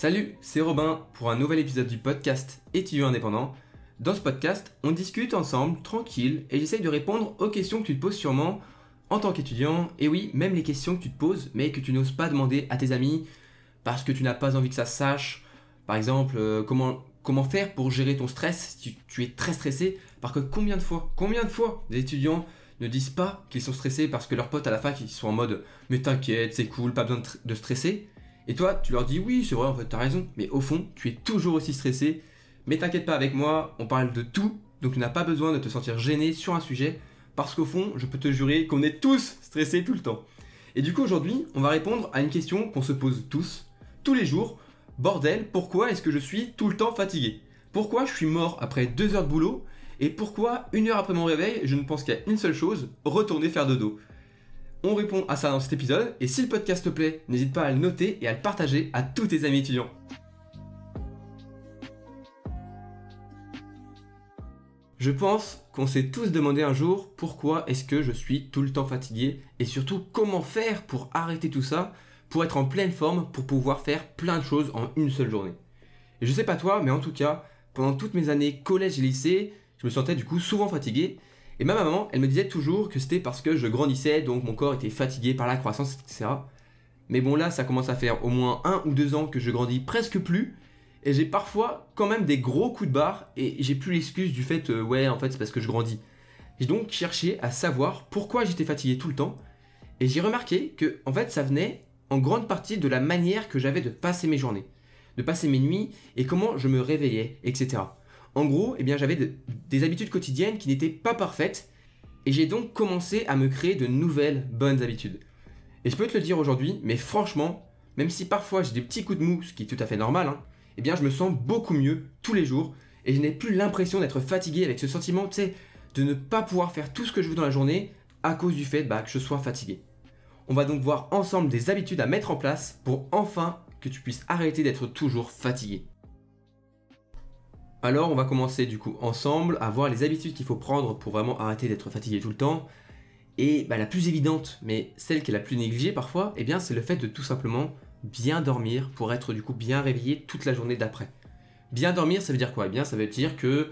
Salut, c'est Robin pour un nouvel épisode du podcast Étudiant indépendant. Dans ce podcast, on discute ensemble, tranquille, et j'essaye de répondre aux questions que tu te poses sûrement en tant qu'étudiant. Et oui, même les questions que tu te poses, mais que tu n'oses pas demander à tes amis parce que tu n'as pas envie que ça sache. Par exemple, euh, comment, faire pour gérer ton stress si tu, es très stressé? Parce que combien de fois, combien de fois des étudiants ne disent pas qu'ils sont stressés parce que leurs potes à la fac ils sont en mode mais t'inquiète, c'est cool, pas besoin de stresser? Et toi, tu leur dis oui, c'est vrai, en fait, t'as raison, mais au fond, tu es toujours aussi stressé. Mais t'inquiète pas avec moi, on parle de tout, donc tu n'as pas besoin de te sentir gêné sur un sujet, parce qu'au fond, je peux te jurer qu'on est tous stressés tout le temps. Et du coup, aujourd'hui, on va répondre à une question qu'on se pose tous, tous les jours. Bordel, pourquoi est-ce que je suis tout le temps fatigué? Pourquoi je suis mort après deux heures de boulot? Et pourquoi, une heure après mon réveil, je ne pense qu'à une seule chose, retourner faire dodo? On répond à ça dans cet épisode, et si le podcast te plaît, n'hésite pas à le noter et à le partager à tous tes amis étudiants. Je pense qu'on s'est tous demandé un jour pourquoi est-ce que je suis tout le temps fatigué et surtout comment faire pour arrêter tout ça, pour être en pleine forme, pour pouvoir faire plein de choses en une seule journée. Et je sais pas toi, mais en tout cas, pendant toutes mes années collège et lycée, je me sentais du coup souvent fatigué et ma maman, elle me disait toujours que c'était parce que je grandissais, donc mon corps était fatigué par la croissance, etc. Mais bon là, ça commence à faire au moins un ou deux ans que je grandis presque plus, et j'ai parfois quand même des gros coups de barre, et j'ai plus l'excuse du fait, euh, ouais, en fait, c'est parce que je grandis. J'ai donc cherché à savoir pourquoi j'étais fatigué tout le temps, et j'ai remarqué que, en fait, ça venait en grande partie de la manière que j'avais de passer mes journées, de passer mes nuits, et comment je me réveillais, etc. En gros, eh j'avais de- des habitudes quotidiennes qui n'étaient pas parfaites, et j'ai donc commencé à me créer de nouvelles bonnes habitudes. Et je peux te le dire aujourd'hui, mais franchement, même si parfois j'ai des petits coups de mou, ce qui est tout à fait normal, hein, eh bien, je me sens beaucoup mieux tous les jours, et je n'ai plus l'impression d'être fatigué avec ce sentiment, tu sais, de ne pas pouvoir faire tout ce que je veux dans la journée à cause du fait bah, que je sois fatigué. On va donc voir ensemble des habitudes à mettre en place pour enfin que tu puisses arrêter d'être toujours fatigué. Alors on va commencer du coup ensemble à voir les habitudes qu'il faut prendre pour vraiment arrêter d'être fatigué tout le temps. Et bah, la plus évidente, mais celle qui est la plus négligée parfois, eh bien c'est le fait de tout simplement bien dormir pour être du coup bien réveillé toute la journée d'après. Bien dormir, ça veut dire quoi? Eh bien ça veut dire que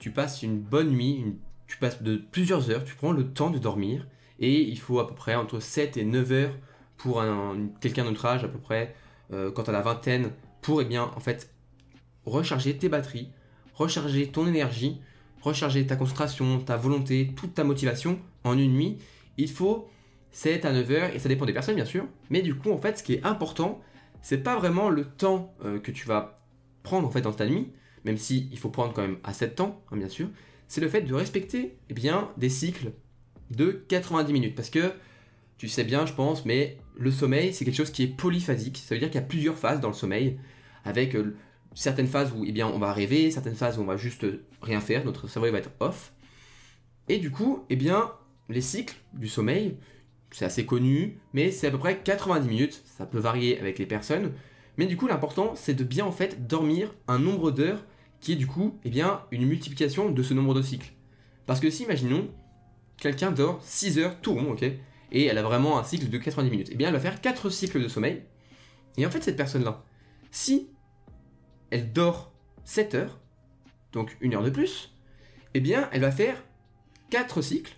tu passes une bonne nuit, tu passes de plusieurs heures, tu prends le temps de dormir, et il faut à peu près entre 7 et 9 heures pour un- quelqu'un de âge à peu près, euh, quand à la vingtaine, pour eh bien en fait recharger tes batteries, recharger ton énergie, recharger ta concentration, ta volonté, toute ta motivation en une nuit. Il faut 7 à 9 heures, et ça dépend des personnes bien sûr, mais du coup en fait ce qui est important, c'est pas vraiment le temps euh, que tu vas prendre en fait dans ta nuit, même si il faut prendre quand même assez de temps, hein, bien sûr, c'est le fait de respecter eh bien, des cycles de 90 minutes. Parce que tu sais bien, je pense, mais le sommeil, c'est quelque chose qui est polyphasique. Ça veut dire qu'il y a plusieurs phases dans le sommeil, avec euh, certaines phases où eh bien, on va rêver, certaines phases où on va juste rien faire, notre cerveau va être off. Et du coup, eh bien, les cycles du sommeil, c'est assez connu, mais c'est à peu près 90 minutes. Ça peut varier avec les personnes. Mais du coup, l'important, c'est de bien en fait dormir un nombre d'heures qui est du coup, eh bien, une multiplication de ce nombre de cycles. Parce que si, imaginons, quelqu'un dort 6 heures tout rond, ok Et elle a vraiment un cycle de 90 minutes. Eh bien, elle va faire 4 cycles de sommeil. Et en fait, cette personne-là, si elle dort 7 heures, donc une heure de plus, eh bien, elle va faire 4 cycles,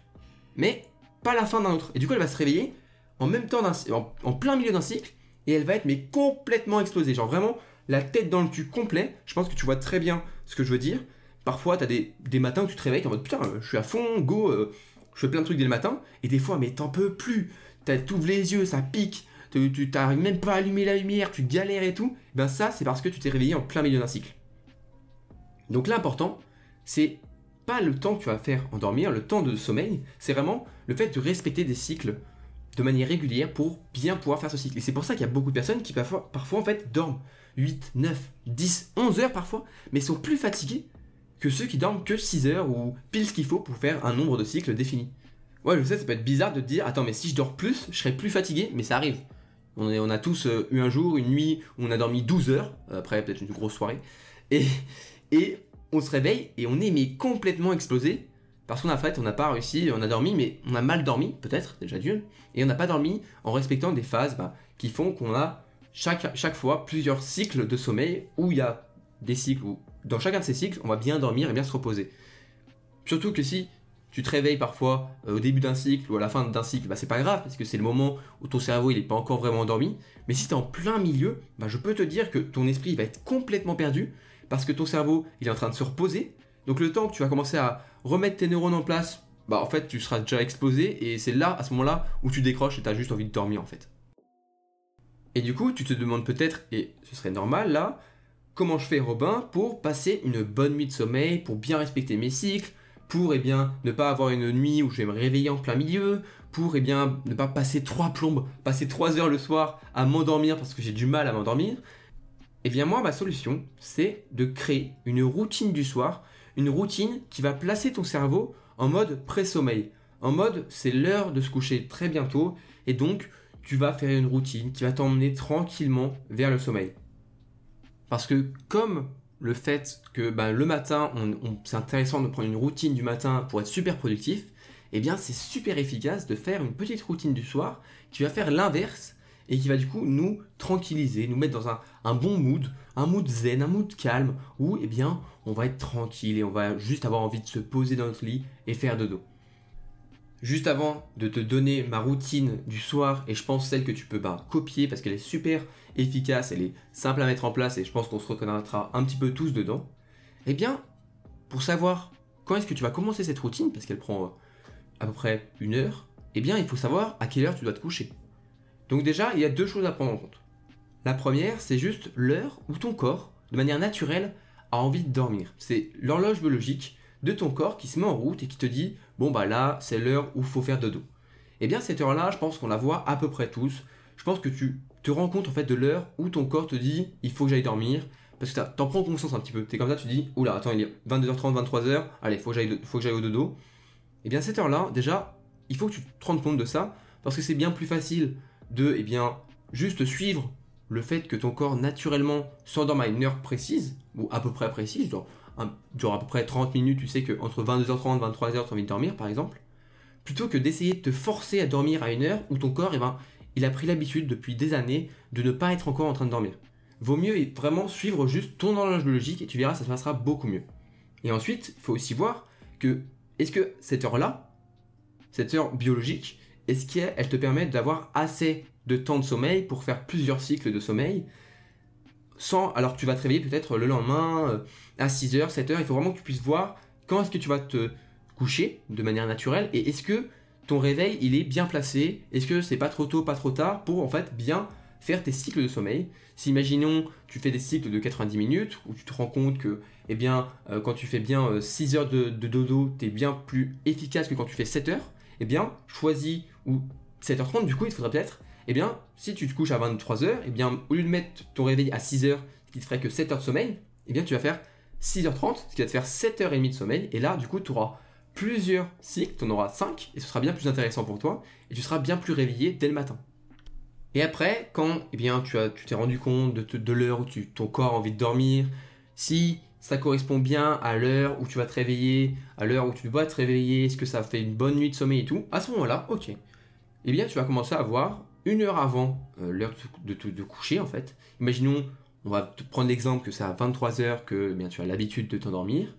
mais pas la fin d'un autre. Et du coup, elle va se réveiller en même temps, en, plein milieu d'un cycle, et elle va être mais complètement explosée. Genre vraiment, la tête dans le cul complet. Je pense que tu vois très bien ce que je veux dire. Parfois, t'as des, des matins où tu te réveilles, en mode putain, euh, je suis à fond, go, euh, je fais plein de trucs dès le matin. Et des fois, mais t'en peux plus. T'ouvres les yeux, ça pique. Tu t'arrives même pas à allumer la lumière, tu galères et tout. Ben ça, c'est parce que tu t'es réveillé en plein milieu d'un cycle. Donc l'important, c'est pas le temps que tu vas faire endormir, le temps de sommeil, c'est vraiment le fait de respecter des cycles de manière régulière pour bien pouvoir faire ce cycle. Et c'est pour ça qu'il y a beaucoup de personnes qui parfois, en fait dorment 8, 9, 10, 11 heures parfois, mais sont plus fatigués que ceux qui dorment que 6 heures ou pile ce qu'il faut pour faire un nombre de cycles défini. Ouais, je sais, ça peut être bizarre de te dire, attends, mais si je dors plus, je serai plus fatigué, mais ça arrive. On, a tous euh, eu un jour, une nuit où on a dormi 12 heures, après peut-être une grosse soirée, et, et on se réveille et on est mais complètement explosé parce qu'en fait on n'a pas réussi, on a dormi mais on a mal dormi peut-être déjà d'une et on n'a pas dormi en respectant des phases bah, qui font qu'on a chaque, chaque fois plusieurs cycles de sommeil où il y a des cycles où dans chacun de ces cycles, on va bien dormir et bien se reposer. Surtout que si tu te réveilles parfois euh, au début d'un cycle ou à la fin d'un cycle, bah, c'est pas grave parce que c'est le moment où ton cerveau il pas encore vraiment endormi. Mais si tu es en plein milieu, bah, je peux te dire que ton esprit va être complètement perdu parce que ton cerveau il est en train de se reposer. Donc le temps que tu vas commencer à remettre tes neurones en place, bah en fait tu seras déjà explosé et c'est là à ce moment-là où tu décroches et tu as juste envie de dormir en fait. Et du coup, tu te demandes peut-être, et ce serait normal là, comment je fais Robin pour passer une bonne nuit de sommeil, pour bien respecter mes cycles, pour eh bien ne pas avoir une nuit où je vais me réveiller en plein milieu, pour eh bien ne pas passer trois plombes, passer trois heures le soir à m'endormir parce que j'ai du mal à m'endormir. Eh bien moi ma solution c'est de créer une routine du soir, une routine qui va placer ton cerveau en mode pré-sommeil. En mode c'est l'heure de se coucher très bientôt et donc tu vas faire une routine qui va t'emmener tranquillement vers le sommeil. Parce que comme le fait que ben, le matin, c'est intéressant de prendre une routine du matin pour être super productif, eh bien c'est super efficace de faire une petite routine du soir qui va faire l'inverse et qui va du coup nous tranquilliser, nous mettre dans un, bon mood, un mood zen, un mood calme, où eh bien on va être tranquille et on va juste avoir envie de se poser dans notre lit et faire dodo. Juste avant de te donner ma routine du soir, et je pense celle que tu peux bah, copier parce qu'elle est super efficace, elle est simple à mettre en place et je pense qu'on se reconnaîtra un petit peu tous dedans, eh bien, pour savoir quand est-ce que tu vas commencer cette routine, parce qu'elle prend euh, à peu près une heure, eh bien, il faut savoir à quelle heure tu dois te coucher. Donc déjà, il y a deux choses à prendre en compte. La première, c'est juste l'heure où ton corps, de manière naturelle, a envie de dormir. C'est l'horloge biologique de ton corps qui se met en route et qui te dit bon bah là c'est l'heure où il faut faire dodo. Eh bien cette heure-là, je pense qu'on la voit à peu près tous. Je pense que tu rends compte en fait de l'heure où ton corps te dit il faut que j'aille dormir parce que t'en prends conscience un petit peu. T'es comme ça, tu dis oula attends il est 22h30, 23h, allez faut que j'aille faut que j'aille au dodo. Et eh bien cette heure-là, déjà, il faut que tu te rendes compte de ça parce que c'est bien plus facile de eh bien juste suivre le fait que ton corps naturellement s'endorme à une heure précise ou à peu près précise, genre genre à peu près 30 minutes, tu sais qu'entre 22h30 et 23h, tu as envie de dormir, par exemple, plutôt que d'essayer de te forcer à dormir à une heure où ton corps, eh ben, il a pris l'habitude depuis des années de ne pas être encore en train de dormir. Vaut mieux vraiment suivre juste ton horloge biologique et tu verras, ça se passera beaucoup mieux. Et ensuite, il faut aussi voir que, est-ce que cette heure-là, cette heure biologique, est-ce qu'elle te permet d'avoir assez de temps de sommeil pour faire plusieurs cycles de sommeil sans, alors tu vas te réveiller peut-être le lendemain euh, à 6h, 7h, il faut vraiment que tu puisses voir quand est-ce que tu vas te coucher de manière naturelle et est-ce que ton réveil il est bien placé, est-ce que c'est pas trop tôt, pas trop tard pour en fait bien faire tes cycles de sommeil? Si imaginons tu fais des cycles de 90 minutes où tu te rends compte que eh bien euh, quand tu fais bien 6 euh, heures de, dodo, tu es bien plus efficace que quand tu fais 7 heures, eh bien choisis ou 7h30 du coup il te faudra peut-être eh bien, si tu te couches à 23h, eh bien, au lieu de mettre ton réveil à 6h, ce qui te ferait que 7 h de sommeil, eh bien, tu vas faire 6h30, ce qui va te faire 7h30 de sommeil, et là, du coup, tu auras plusieurs cycles, tu en auras 5, et ce sera bien plus intéressant pour toi, et tu seras bien plus réveillé dès le matin. Et après, quand eh bien, tu t'es rendu compte de, l'heure où tu, ton corps a envie de dormir, si ça correspond bien à l'heure où tu vas te réveiller, à l'heure où tu dois te réveiller, est-ce que ça fait une bonne nuit de sommeil et tout, à ce moment-là, ok. Eh bien, tu vas commencer à voir une heure avant euh, l'heure de, de, coucher en fait. Imaginons, on va prendre l'exemple que c'est à 23h que eh bien, tu as l'habitude de t'endormir.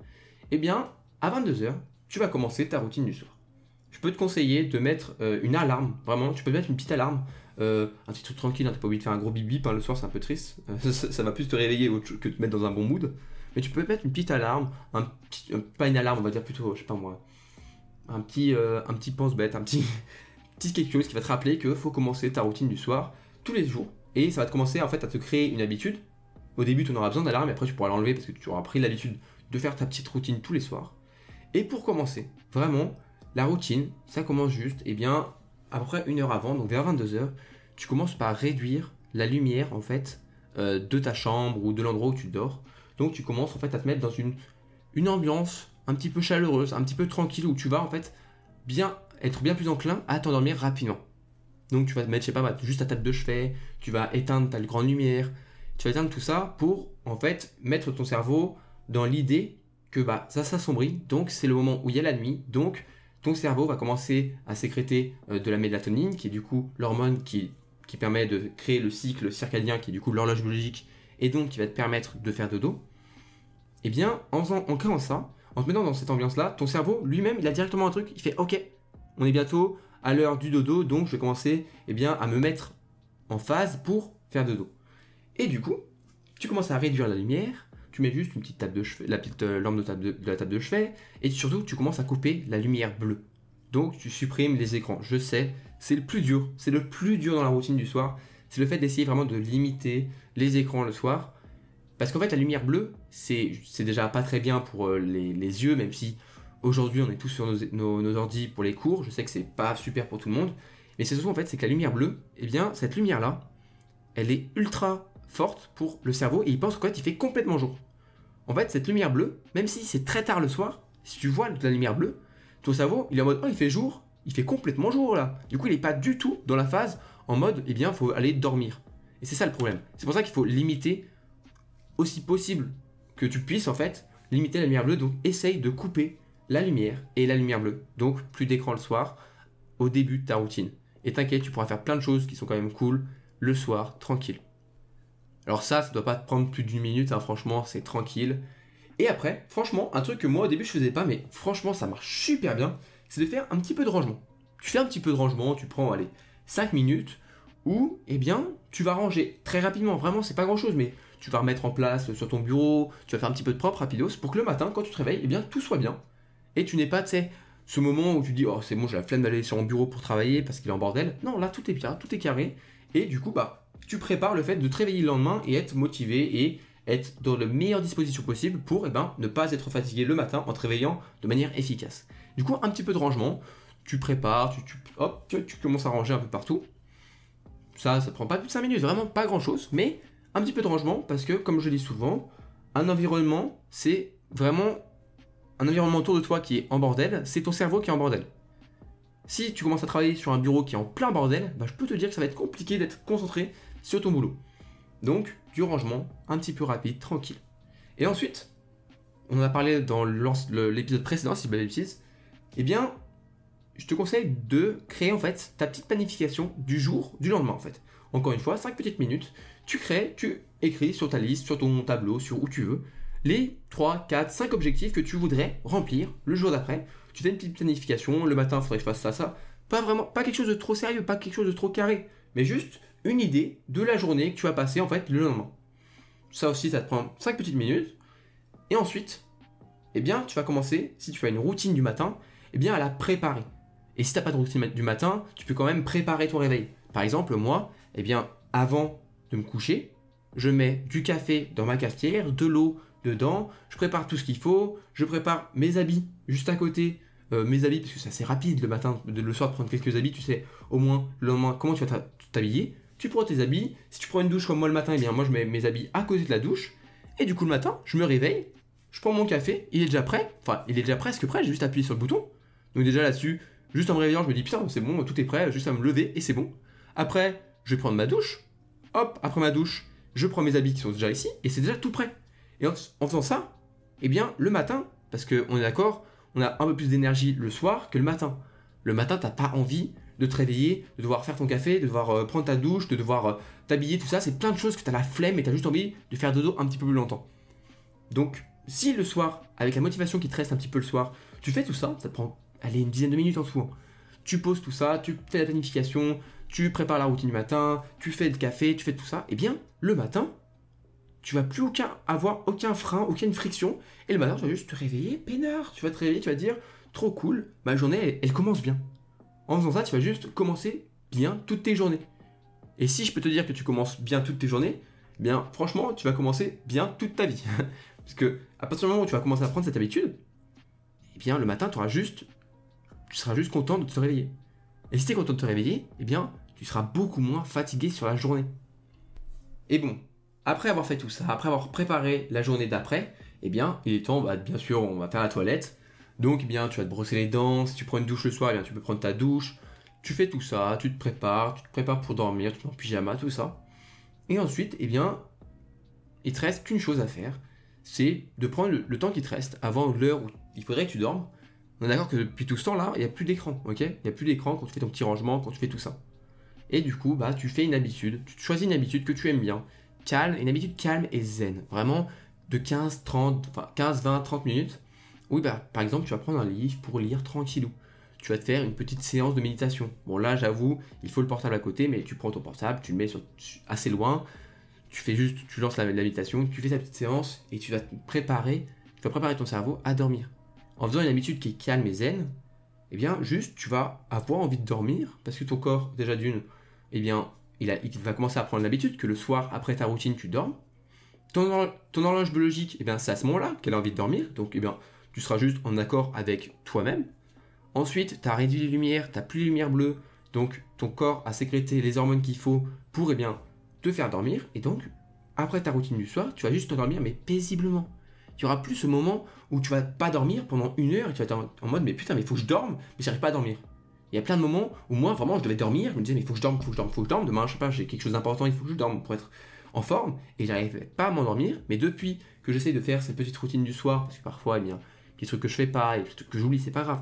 Eh bien, à 22h, tu vas commencer ta routine du soir. Je peux te conseiller de mettre euh, une alarme, vraiment, tu peux mettre une petite alarme, euh, un petit truc tranquille, hein, t'as pas envie de faire un gros bip bip hein, le soir, c'est un peu triste, ça, va plus te réveiller que te mettre dans un bon mood. Mais tu peux mettre une petite alarme, un petit, pas une alarme, on va dire plutôt, je sais pas moi, un petit, un petit pense-bête, un petit, petit quelque chose qui va te rappeler qu'il faut commencer ta routine du soir tous les jours. Et ça va te commencer en fait à te créer une habitude. Au début, tu en auras besoin d'alarme, et après tu pourras l'enlever parce que tu auras pris l'habitude de faire ta petite routine tous les soirs. Et pour commencer, vraiment, la routine, ça commence juste, et eh bien, à peu près une heure avant, donc vers 22h, tu commences par réduire la lumière en fait euh, de ta chambre ou de l'endroit où tu dors. Donc tu commences en fait à te mettre dans une, ambiance un petit peu chaleureuse, un petit peu tranquille où tu vas en fait bien être bien plus enclin à t'endormir rapidement. Donc tu vas te mettre, je sais pas, juste ta table de chevet, tu vas éteindre ta grande lumière, tu vas éteindre tout ça pour en fait mettre ton cerveau dans l'idée bah ça s'assombrit, donc c'est le moment où il y a la nuit, donc ton cerveau va commencer à sécréter euh, de la mélatonine, qui est du coup l'hormone qui qui permet de créer le cycle circadien, qui est du coup l'horloge biologique, et donc qui va te permettre de faire dodo, eh bien, en, en créant ça, en te mettant dans cette ambiance-là, ton cerveau lui-même, il a directement un truc, il fait OK, on est bientôt à l'heure du dodo, donc je vais commencer eh bien, à me mettre en phase pour faire dodo. Et du coup, tu commences à réduire la lumière, tu mets juste une petite table la petite euh, lampe de, de, la table de chevet, et surtout tu commences à couper la lumière bleue. Donc tu supprimes les écrans. Je sais, c'est le plus dur, c'est le plus dur dans la routine du soir, c'est le fait d'essayer vraiment de limiter les écrans le soir. Parce qu'en fait, la lumière bleue, c'est déjà pas très bien pour euh, les, yeux, même si aujourd'hui on est tous sur nos, nos, ordi pour les cours. Je sais que c'est pas super pour tout le monde. Mais c'est surtout en fait, c'est que la lumière bleue, eh bien, cette lumière-là, elle est ultra forte pour le cerveau et il pense qu'en fait, il fait complètement jour. En fait, cette lumière bleue, même si c'est très tard le soir, si tu vois la lumière bleue, ton cerveau, il est en mode, oh, il fait jour, il fait complètement jour là. Du coup, il n'est pas du tout dans la phase en mode, eh bien, il faut aller dormir. Et c'est ça le problème. C'est pour ça qu'il faut limiter aussi possible que tu puisses en fait limiter la lumière bleue. Donc, essaye de couper la lumière et la lumière bleue. Donc, plus d'écran le soir au début de ta routine. Et t'inquiète, tu pourras faire plein de choses qui sont quand même cool le soir, tranquille. Alors ça, ça doit pas te prendre plus d'une minute, hein, franchement, c'est tranquille. Et après, franchement, un truc que moi au début je faisais pas, mais franchement ça marche super bien, c'est de faire un petit peu de rangement. Tu fais un petit peu de rangement, tu prends, allez, 5 minutes, où, eh bien, tu vas ranger très rapidement, vraiment c'est pas grand chose, mais tu vas remettre en place sur ton bureau, tu vas faire un petit peu de propre rapidos, pour que le matin, quand tu te réveilles, eh bien, tout soit bien. Et tu n'es pas, tu sais, ce moment où tu dis, oh c'est bon, j'ai la flemme d'aller sur mon bureau pour travailler parce qu'il est en bordel. Non, là tout est bien, tout est carré. Et du coup, bah, tu prépares le fait de te réveiller le lendemain et être motivé et être dans la meilleure disposition possible pour eh ben, ne pas être fatigué le matin en te réveillant de manière efficace. Du coup, un petit peu de rangement, tu prépares, tu, hop, tu, commences à ranger un peu partout. Ça, ça prend pas plus de 5 minutes, vraiment pas grand chose, mais un petit peu de rangement parce que, comme je dis souvent, un environnement, c'est vraiment un environnement autour de toi qui est en bordel, c'est ton cerveau qui est en bordel. Si tu commences à travailler sur un bureau qui est en plein bordel, bah, je peux te dire que ça va être compliqué d'être concentré sur ton boulot. Donc, du rangement un petit peu rapide, tranquille. Et ensuite, on en a parlé dans l'épisode précédent, si je ne eh bien, je te conseille de créer en fait ta petite planification du jour, du lendemain en fait. Encore une fois, 5 petites minutes, tu crées, tu écris sur ta liste, sur ton tableau, sur où tu veux, les 3, 4, 5 objectifs que tu voudrais remplir le jour d'après. Tu fais une petite planification, le matin, il faudrait que je fasse ça, ça. Pas vraiment, pas quelque chose de trop sérieux, pas quelque chose de trop carré, mais juste une idée de la journée que tu vas passer en fait le lendemain. Ça aussi, ça te prend 5 petites minutes. Et ensuite, eh bien, tu vas commencer, si tu fais une routine du matin, eh bien, à la préparer. Et si tu n'as pas de routine du matin, tu peux quand même préparer ton réveil. Par exemple, moi, eh bien, avant de me coucher, je mets du café dans ma cafetière, de l'eau dedans, je prépare tout ce qu'il faut, je prépare mes habits juste à côté, euh, mes habits, parce que c'est assez rapide le matin, le soir de prendre quelques habits, tu sais au moins le lendemain comment tu vas t'habiller? Tu prends tes habits. Si tu prends une douche comme moi le matin, eh bien moi je mets mes habits à côté de la douche. Et du coup le matin, je me réveille, je prends mon café, il est déjà prêt. Enfin, il est déjà presque prêt, j'ai juste appuyé sur le bouton. Donc déjà là-dessus, juste en me réveillant, je me dis putain, c'est bon, tout est prêt, juste à me lever et c'est bon. Après, je vais prendre ma douche. Hop, après ma douche, je prends mes habits qui sont déjà ici et c'est déjà tout prêt. Et en, faisant ça, eh bien le matin, parce qu'on est d'accord, on a un peu plus d'énergie le soir que le matin. Le matin, t'as pas envie de te réveiller, de devoir faire ton café, de devoir euh, prendre ta douche, de devoir euh, t'habiller, tout ça, c'est plein de choses que tu as la flemme et tu as juste envie de faire dodo un petit peu plus longtemps. Donc, si le soir, avec la motivation qui te reste un petit peu le soir, tu fais tout ça, ça te prend, allez, une dizaine de minutes en tout. Hein. Tu poses tout ça, tu fais la planification, tu prépares la routine du matin, tu fais le café, tu fais tout ça, et eh bien, le matin, tu vas plus aucun, avoir aucun frein, aucune friction, et le matin, tu vas juste te réveiller, peinard, tu vas te réveiller, tu vas dire, trop cool, ma journée, elle commence bien. En faisant ça, tu vas juste commencer bien toutes tes journées. Et si je peux te dire que tu commences bien toutes tes journées, eh bien franchement, tu vas commencer bien toute ta vie. Parce que à partir du moment où tu vas commencer à prendre cette habitude, eh bien le matin, tu auras juste tu seras juste content de te réveiller. Et si tu es content de te réveiller, eh bien tu seras beaucoup moins fatigué sur la journée. Et bon, après avoir fait tout ça, après avoir préparé la journée d'après, eh bien, il est temps, bah, bien sûr, on va faire la toilette, donc, eh tu vas te brosser les dents. Si tu prends une douche le soir, eh tu peux prendre ta douche. Tu fais tout ça, tu te prépares, tu te prépares pour dormir, tu mets en pyjama, tout ça. Et ensuite, eh bien, il te reste qu'une chose à faire, c'est de prendre le, temps qui te reste avant l'heure où il faudrait que tu dormes. On est d'accord que depuis tout ce temps-là, il n'y a plus d'écran, ok? Il n'y a plus d'écran quand tu fais ton petit rangement, quand tu fais tout ça. Et du coup, bah, tu fais une habitude, tu choisis une habitude que tu aimes bien, calme, une habitude calme et zen. Vraiment de 15, 30, enfin 15, 20, 30 minutes. Oui, bah, par exemple, tu vas prendre un livre pour lire tranquillou. Tu vas te faire une petite séance de méditation. Bon, là, j'avoue, il faut le portable à côté, mais tu prends ton portable, tu le mets assez loin, tu fais juste, tu lances la, la méditation, tu fais ta petite séance et tu vas te préparer, tu vas préparer ton cerveau à dormir. En faisant une habitude qui est calme et zen, eh bien, juste, tu vas avoir envie de dormir parce que ton corps, déjà d'une, eh bien, il, va commencer à prendre l'habitude que le soir, après ta routine, tu dormes. Ton, horloge biologique, eh bien, c'est à ce moment-là qu'elle a envie de dormir. Donc, eh bien, tu seras juste en accord avec toi-même. Ensuite, tu as réduit les lumières, tu plus les lumières bleues. Donc, ton corps a sécrété les hormones qu'il faut pour, eh bien, te faire dormir. Et donc, après ta routine du soir, tu vas juste t'endormir, mais paisiblement. Tu auras plus ce moment où tu vas pas dormir pendant une heure et tu vas être en mode, mais putain, mais il faut que je dorme, mais j'arrive pas à dormir. Il y a plein de moments où moi, vraiment, je devais dormir. Je me disais, mais il faut que je dorme, il faut que je dorme, il faut que je dorme. Demain, je sais pas, j'ai quelque chose d'important, il faut que je dorme pour être en forme. Et j'arrivais pas à m'endormir. Mais depuis que j'essaie de faire cette petite routine du soir, parce que parfois, eh bien, des trucs que je fais pas et que j'oublie, c'est pas grave.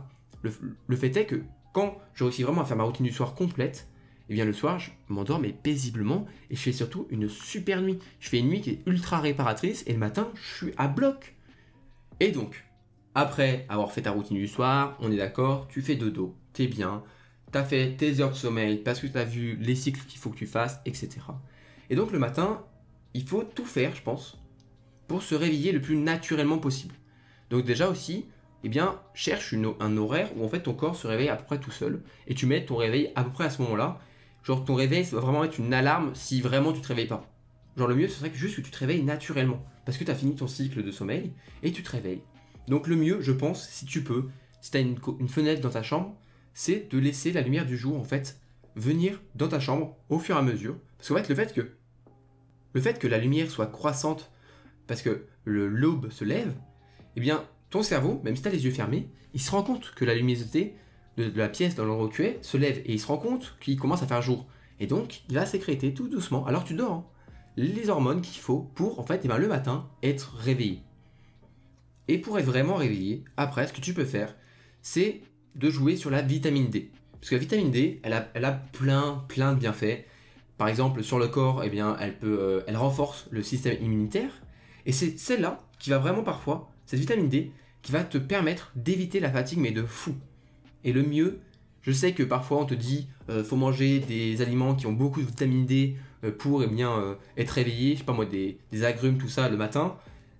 Le, fait est que quand je réussis vraiment à faire ma routine du soir complète, et eh bien le soir, je m'endors mais paisiblement et je fais surtout une super nuit. Je fais une nuit qui est ultra réparatrice et le matin, je suis à bloc. Et donc, après avoir fait ta routine du soir, on est d'accord, tu fais dodo, t'es bien, t'as fait tes heures de sommeil parce que t'as vu les cycles qu'il faut que tu fasses, etc. Et donc le matin, il faut tout faire, je pense, pour se réveiller le plus naturellement possible. Donc déjà aussi, eh bien, cherche un horaire où en fait ton corps se réveille à peu près tout seul et tu mets ton réveil à peu près à ce moment-là. Genre ton réveil, ça vraiment être une alarme si vraiment tu te réveilles pas. Genre le mieux, ce serait juste que tu te réveilles naturellement parce que tu as fini ton cycle de sommeil et tu te réveilles. Donc le mieux, je pense, si tu peux, si tu as une, fenêtre dans ta chambre, c'est de laisser la lumière du jour, en fait, venir dans ta chambre au fur et à mesure. Parce qu'en fait, le fait que, le fait que la lumière soit croissante, parce que l'aube se lève, eh bien, ton cerveau, même si tu as les yeux fermés, il se rend compte que la luminosité de, la pièce dans l'endroit où tu es se lève et il se rend compte qu'il commence à faire jour. Et donc, il va sécréter tout doucement, alors tu dors, hein, les hormones qu'il faut pour, en fait, eh bien, le matin, être réveillé. Et pour être vraiment réveillé, après, ce que tu peux faire, c'est de jouer sur la vitamine D. Parce que la vitamine D, elle a, elle a plein, plein de bienfaits. Par exemple, sur le corps, eh bien, elle, peut, euh, elle renforce le système immunitaire. Et c'est celle-là qui va vraiment parfois, cette vitamine D, qui va te permettre d'éviter la fatigue, mais de fou. Et le mieux, je sais que parfois on te dit, euh, faut manger des aliments qui ont beaucoup de vitamine D euh, pour eh bien, être réveillé, je sais pas moi, des, des agrumes, tout ça le matin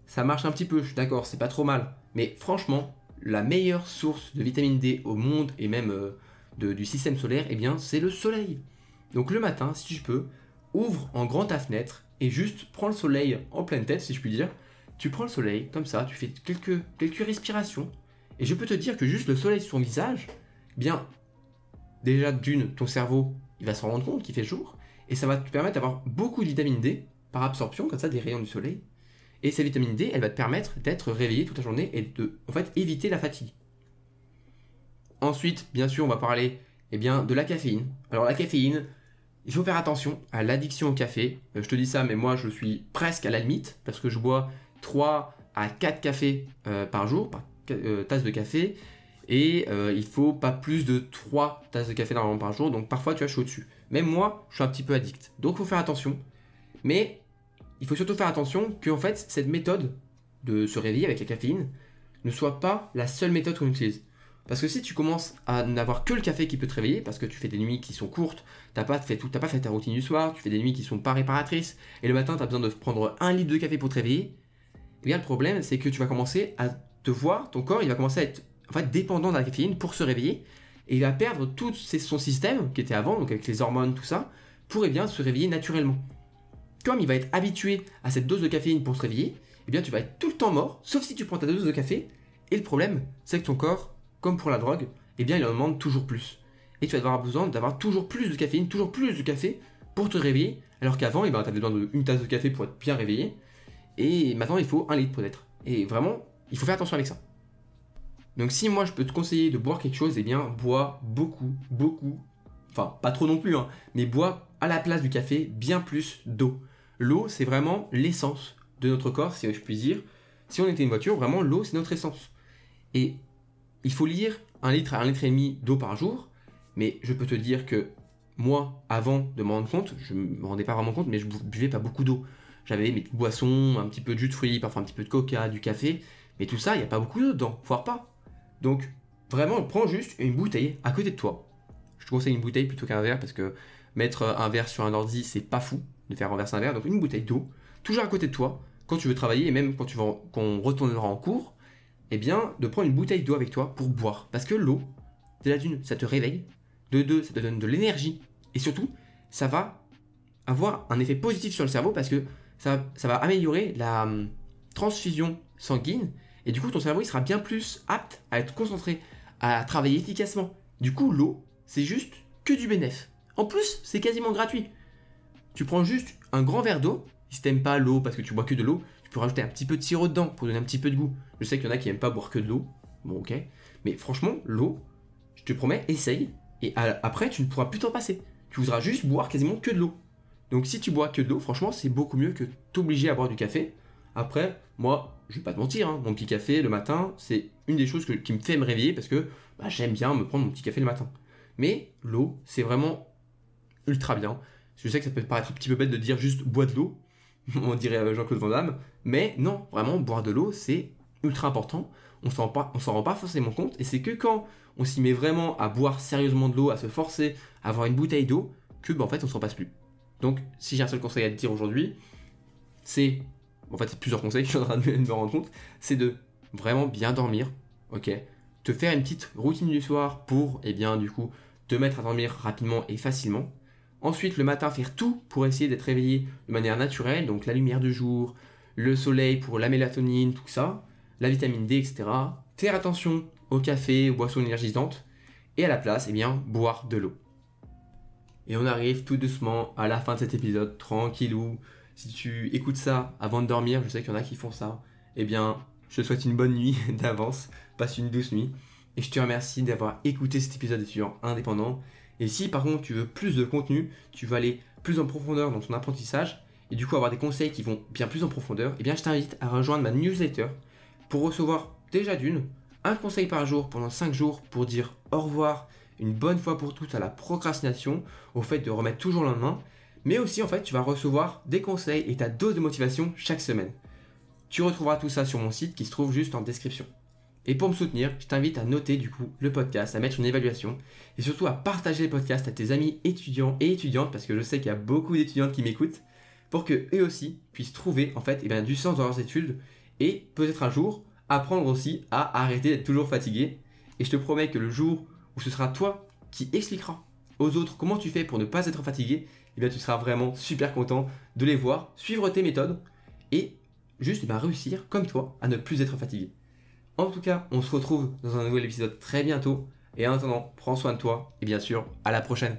ça marche un petit peu, je suis d'accord, c'est pas trop mal. Mais franchement, la meilleure source de vitamine D au monde et même euh, du système solaire, eh bien, c'est le soleil. Donc le matin, si tu peux, ouvre en grand ta fenêtre et juste prends le soleil en pleine tête, si je puis dire. Tu prends le soleil, comme ça, tu fais quelques, quelques respirations. Et je peux te dire que juste le soleil sur ton visage, eh bien, déjà d'une, ton cerveau, il va se rendre compte qu'il fait jour. Et ça va te permettre d'avoir beaucoup de vitamine D par absorption, comme ça, des rayons du soleil. Et cette vitamine D, elle va te permettre d'être réveillé toute la journée et de, en fait, éviter la fatigue. Ensuite, bien sûr, on va parler eh bien, de la caféine. Alors la caféine, il faut faire attention à l'addiction au café. Euh, je te dis ça, mais moi je suis presque à la limite parce que je bois 3 à 4 cafés euh, par jour, par euh, tasse de café. Et il faut pas plus de 3 tasses de café normalement par jour. Donc parfois tu as chaud dessus. Même moi, je suis un petit peu addict. Donc il faut faire attention. Mais il faut surtout faire attention que fait, cette méthode de se réveiller avec la caféine ne soit pas la seule méthode qu'on utilise. Parce que si tu commences à n'avoir que le café qui peut te réveiller, parce que tu fais des nuits qui sont courtes, t'as pas pas fait ta routine du soir, tu fais des nuits qui sont pas réparatrices, et le matin tu as besoin de prendre un litre de café pour te réveiller, le problème c'est que tu vas commencer à te voir, ton corps il va commencer à être en fait dépendant de la caféine pour se réveiller, et il va perdre tout son système qui était avant, donc avec les hormones, tout ça, pour eh bien se réveiller naturellement comme il va être habitué à cette dose de caféine pour se réveiller, eh bien tu vas être tout le temps mort, sauf si tu prends ta dose de café. Et le problème, c'est que ton corps, comme pour la drogue, eh bien il en demande toujours plus. Et tu vas avoir besoin d'avoir toujours plus de caféine, toujours plus de café pour te réveiller, alors qu'avant, eh ben, tu avais besoin d'une tasse de café pour être bien réveillé. Et maintenant, il faut un litre peut-être. Et vraiment, il faut faire attention avec ça. Donc si moi je peux te conseiller de boire quelque chose, eh bien bois beaucoup, beaucoup, enfin pas trop non plus, hein, mais bois à la place du café bien plus d'eau. L'eau, c'est vraiment l'essence de notre corps, si je puis dire. Si on était une voiture, vraiment, l'eau, c'est notre essence. Et il faut lire un litre à un litre et demi d'eau par jour, mais je peux te dire que moi, avant de me rendre compte, je me rendais pas vraiment compte, mais je buvais pas beaucoup d'eau. J'avais mes boissons, un petit peu de jus de fruits, parfois un petit peu de coca, du café, mais tout ça, il n'y a pas beaucoup d'eau dedans, voire pas. Donc, vraiment, prends juste une bouteille à côté de toi. Je te conseille une bouteille plutôt qu'un verre parce que mettre un verre sur un ordi, c'est pas fou de faire renverser un verre. Donc, une bouteille d'eau, toujours à côté de toi, quand tu veux travailler et même quand tu vas, qu'on retournera en cours, eh bien, de prendre une bouteille d'eau avec toi pour boire. Parce que l'eau, déjà d'une, ça te réveille. De deux, ça te donne de l'énergie. Et surtout, ça va avoir un effet positif sur le cerveau parce que ça, va améliorer la hum, transfusion sanguine. Et du coup, ton cerveau, il sera bien plus apte à être concentré, à travailler efficacement. Du coup, l'eau, c'est juste que du bénéf. En plus, c'est quasiment gratuit. Tu prends juste un grand verre d'eau. Si t'aimes pas l'eau parce que tu bois que de l'eau, tu peux rajouter un petit peu de sirop dedans pour donner un petit peu de goût. Je sais qu'il y en a qui n'aiment pas boire que de l'eau. Bon, ok. Mais franchement, l'eau, je te promets, essaye. Et après, tu ne pourras plus t'en passer. Tu voudras juste boire quasiment que de l'eau. Donc si tu bois que de l'eau, franchement, c'est beaucoup mieux que t'obliger à boire du café. Après, moi, je vais pas te mentir, hein, mon petit café le matin, c'est une des choses qui me fait me réveiller parce que bah, j'aime bien me prendre mon petit café le matin. Mais l'eau, c'est vraiment ultra bien. Je sais que ça peut paraître un petit peu bête de dire juste bois de l'eau, on dirait euh, Jean-Claude Van Damme, mais non, vraiment, boire de l'eau, c'est ultra important. On s'en s'en rend pas forcément compte, et c'est que quand on s'y met vraiment à boire sérieusement de l'eau, à se forcer à avoir une bouteille d'eau, que bah, en fait on s'en passe plus. Donc, si j'ai un seul conseil à te dire aujourd'hui, c'est, en fait, c'est plusieurs conseils je suis de me rendre compte, c'est de vraiment bien dormir, ok, te faire une petite routine du soir pour, eh bien, du coup, te mettre à dormir rapidement et facilement. Ensuite, le matin, faire tout pour essayer d'être réveillé de manière naturelle, donc la lumière du jour, le soleil pour la mélatonine, tout ça, la vitamine D, etc. Faire attention au café, aux boissons énergisantes, et à la place, eh bien, boire de l'eau. Et on arrive tout doucement à la fin de cet épisode, tranquillou. Si tu écoutes ça avant de dormir, je sais qu'il y en a qui font ça, eh bien, je te souhaite une bonne nuit d'avance, passe une douce nuit. Et je te remercie d'avoir écouté cet épisode d'étudiant indépendant. Et si par contre tu veux plus de contenu, tu veux aller plus en profondeur dans ton apprentissage, et du coup avoir des conseils qui vont bien plus en profondeur, eh bien je t'invite à rejoindre ma newsletter pour recevoir déjà d'une un conseil par jour pendant 5 jours pour dire au revoir une bonne fois pour toutes à la procrastination, au fait de remettre toujours le lendemain, mais aussi en fait tu vas recevoir des conseils et ta dose de motivation chaque semaine. Tu retrouveras tout ça sur mon site qui se trouve juste en description. Et pour me soutenir, je t'invite à noter du coup le podcast, à mettre une évaluation et surtout à partager le podcast à tes amis étudiants et étudiantes parce que je sais qu'il y a beaucoup d'étudiantes qui m'écoutent pour que eux aussi puissent trouver en fait eh bien, du sens dans leurs études et peut-être un jour apprendre aussi à arrêter d'être toujours fatigué. Et je te promets que le jour où ce sera toi qui expliquera aux autres comment tu fais pour ne pas être fatigué, eh bien tu seras vraiment super content de les voir, suivre tes méthodes et juste eh réussir comme toi à ne plus être fatigué. En tout cas, on se retrouve dans un nouvel épisode très bientôt et en attendant, prends soin de toi et bien sûr, à la prochaine.